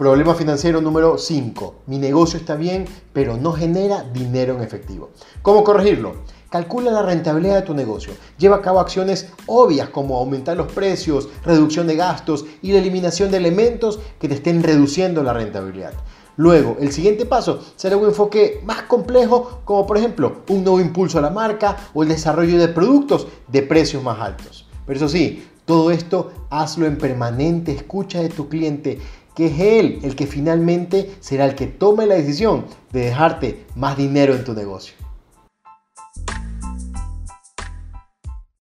Problema financiero número 5. Mi negocio está bien, pero no genera dinero en efectivo. ¿Cómo corregirlo? Calcula la rentabilidad de tu negocio. Lleva a cabo acciones obvias como aumentar los precios, reducción de gastos y la eliminación de elementos que te estén reduciendo la rentabilidad. Luego, el siguiente paso será un enfoque más complejo, como por ejemplo un nuevo impulso a la marca o el desarrollo de productos de precios más altos. Pero eso sí, todo esto hazlo en permanente escucha de tu cliente que es él el que finalmente será el que tome la decisión de dejarte más dinero en tu negocio.